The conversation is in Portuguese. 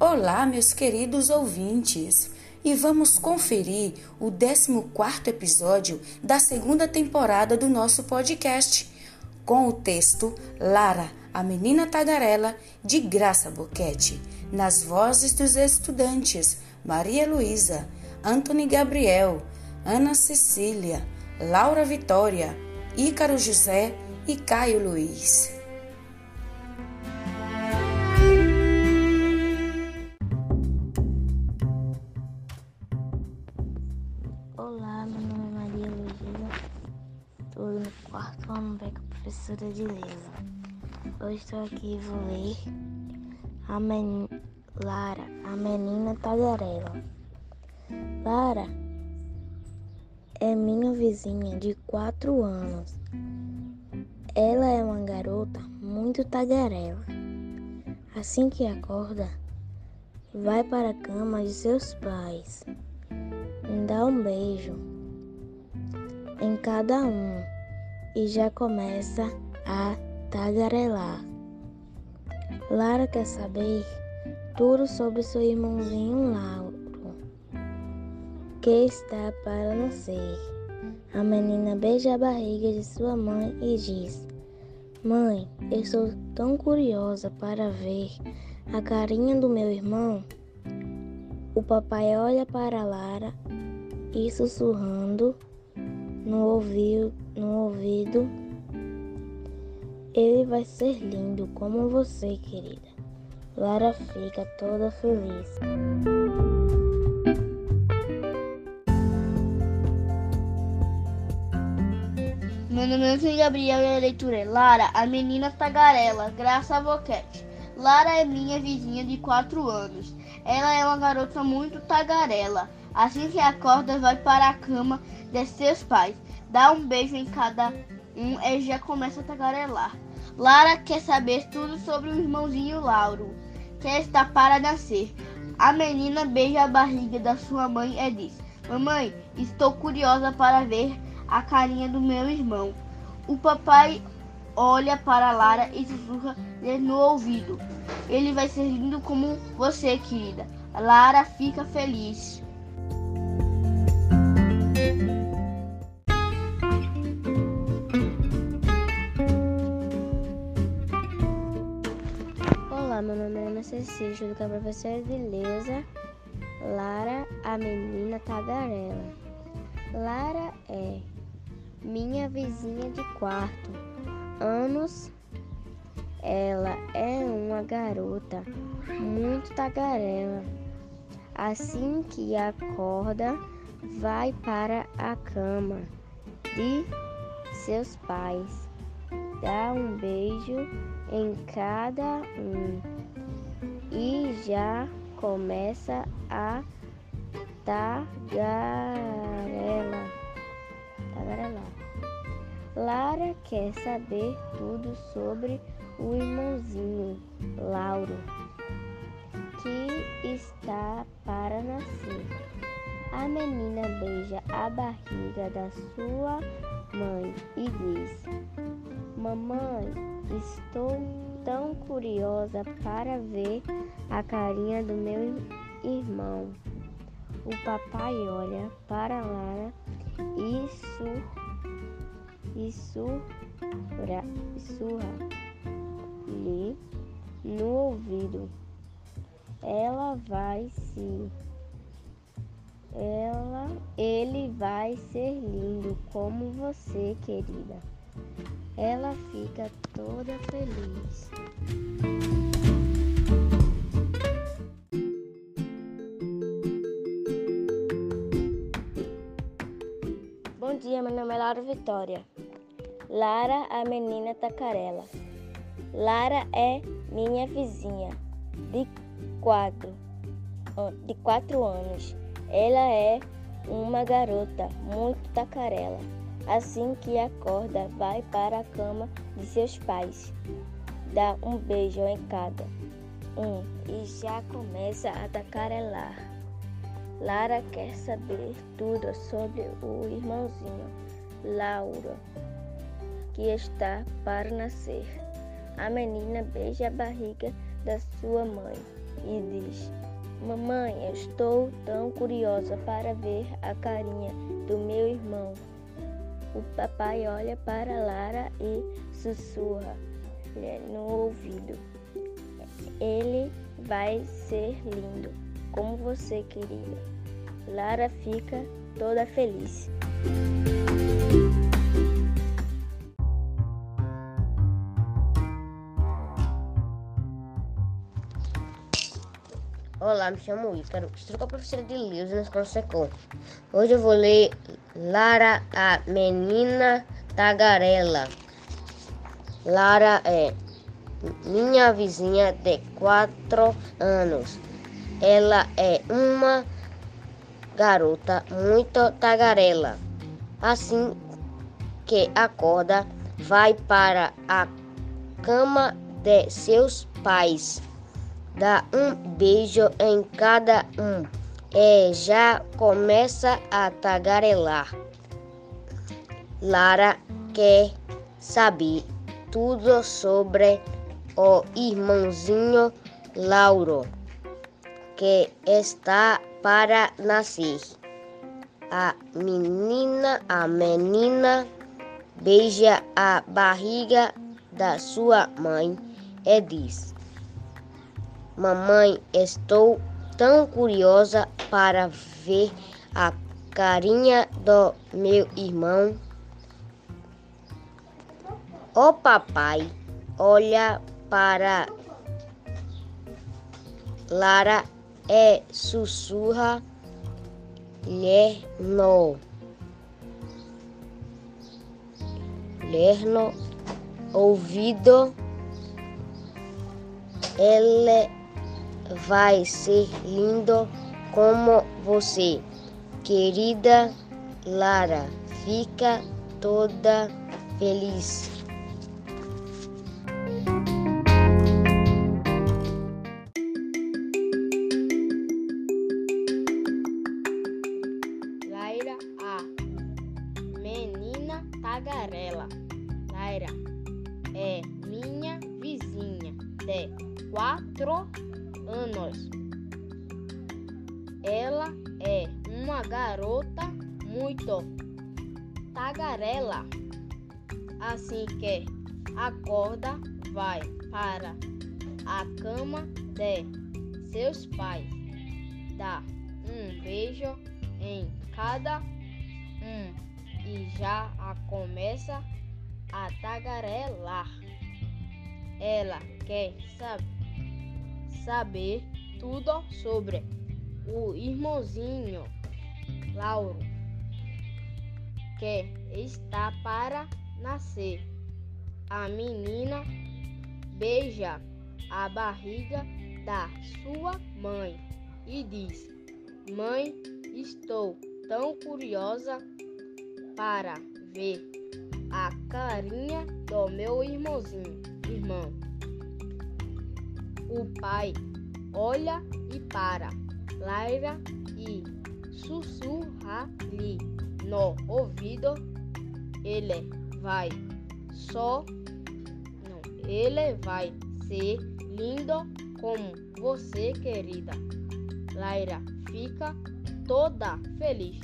Olá, meus queridos ouvintes, e vamos conferir o 14 episódio da segunda temporada do nosso podcast, com o texto Lara, a menina tagarela, de Graça Boquete, nas vozes dos estudantes Maria Luísa, Antony Gabriel, Ana Cecília, Laura Vitória, Ícaro José e Caio Luiz. Hoje estou aqui vou ler a men... Lara, a menina tagarela. Lara é minha vizinha de quatro anos. Ela é uma garota muito tagarela. Assim que acorda, vai para a cama de seus pais dá um beijo em cada um e já começa a tagarelar. Lara quer saber tudo sobre seu irmãozinho Lauro, que está para nascer. A menina beija a barriga de sua mãe e diz: Mãe, eu estou tão curiosa para ver a carinha do meu irmão. O papai olha para Lara e sussurrando no ouvido, no ouvido. Ele vai ser lindo como você, querida. Lara fica toda feliz. Meu nome é Gabriel e a leitura é Lara, a menina tagarela, Graça Boquete. Lara é minha vizinha de 4 anos. Ela é uma garota muito tagarela. Assim que acorda, vai para a cama de seus pais, dá um beijo em cada um e já começa a tagarelar. Lara quer saber tudo sobre o irmãozinho Lauro, que está para nascer. A menina beija a barriga da sua mãe e diz: Mamãe, estou curiosa para ver a carinha do meu irmão. O papai olha para Lara e sussurra no ouvido. Ele vai ser lindo como você, querida. Lara fica feliz. Olá, meu nome é Cecília, junto com a professora de Leza, Lara, a menina tagarela. Lara é minha vizinha de quarto. Anos, ela é uma garota muito tagarela. Assim que acorda, vai para a cama de seus pais, dá um beijo em cada um e já começa a tagarelar. Lara quer saber tudo sobre o irmãozinho Lauro, que está para nascer. A menina beija a barriga da sua mãe e diz: Mamãe, estou tão curiosa para ver a carinha do meu irmão. O papai olha para Lara e, sur, e surra, surra-lhe no ouvido. Ela vai se ela, ele vai ser lindo como você, querida. Ela fica toda feliz. Bom dia, meu nome é Laura Vitória. Lara, a menina tacarela. Lara é minha vizinha de quatro, de quatro anos. Ela é uma garota muito tacarela. Assim que acorda, vai para a cama de seus pais, dá um beijo em cada um e já começa a tacarelar. Lara quer saber tudo sobre o irmãozinho Laura, que está para nascer. A menina beija a barriga da sua mãe e diz: Mamãe, eu estou tão curiosa para ver a carinha do meu irmão. O papai olha para Lara e sussurra no ouvido. Ele vai ser lindo, como você queria. Lara fica toda feliz. Olá, me chamo Ícaro, estou com a professora de Lewis na escola Secom. Hoje eu vou ler Lara, a menina tagarela. Lara é minha vizinha de quatro anos. Ela é uma garota muito tagarela. Assim que acorda, vai para a cama de seus pais dá um beijo em cada um e já começa a tagarelar. Lara quer saber tudo sobre o irmãozinho Lauro, que está para nascer. A menina, a menina beija a barriga da sua mãe e diz: Mamãe, estou tão curiosa para ver a carinha do meu irmão. O papai olha para Lara e sussurra lhe no ler no ouvido ele vai ser lindo como você. Querida Lara, fica toda feliz. Laira A. Menina tagarela. Laira é minha vizinha de quatro anos. Ela é uma garota muito tagarela. Assim que acorda, vai para a cama de seus pais, dá um beijo em cada um e já a começa a tagarelar. Ela quer saber saber tudo sobre o irmãozinho Lauro, que está para nascer. A menina beija a barriga da sua mãe e diz: Mãe, estou tão curiosa para ver a carinha do meu irmãozinho, irmão. O pai olha e para Laira e sussurra-lhe no ouvido. Ele vai só. Não, ele vai ser lindo como você, querida. Laira fica toda feliz.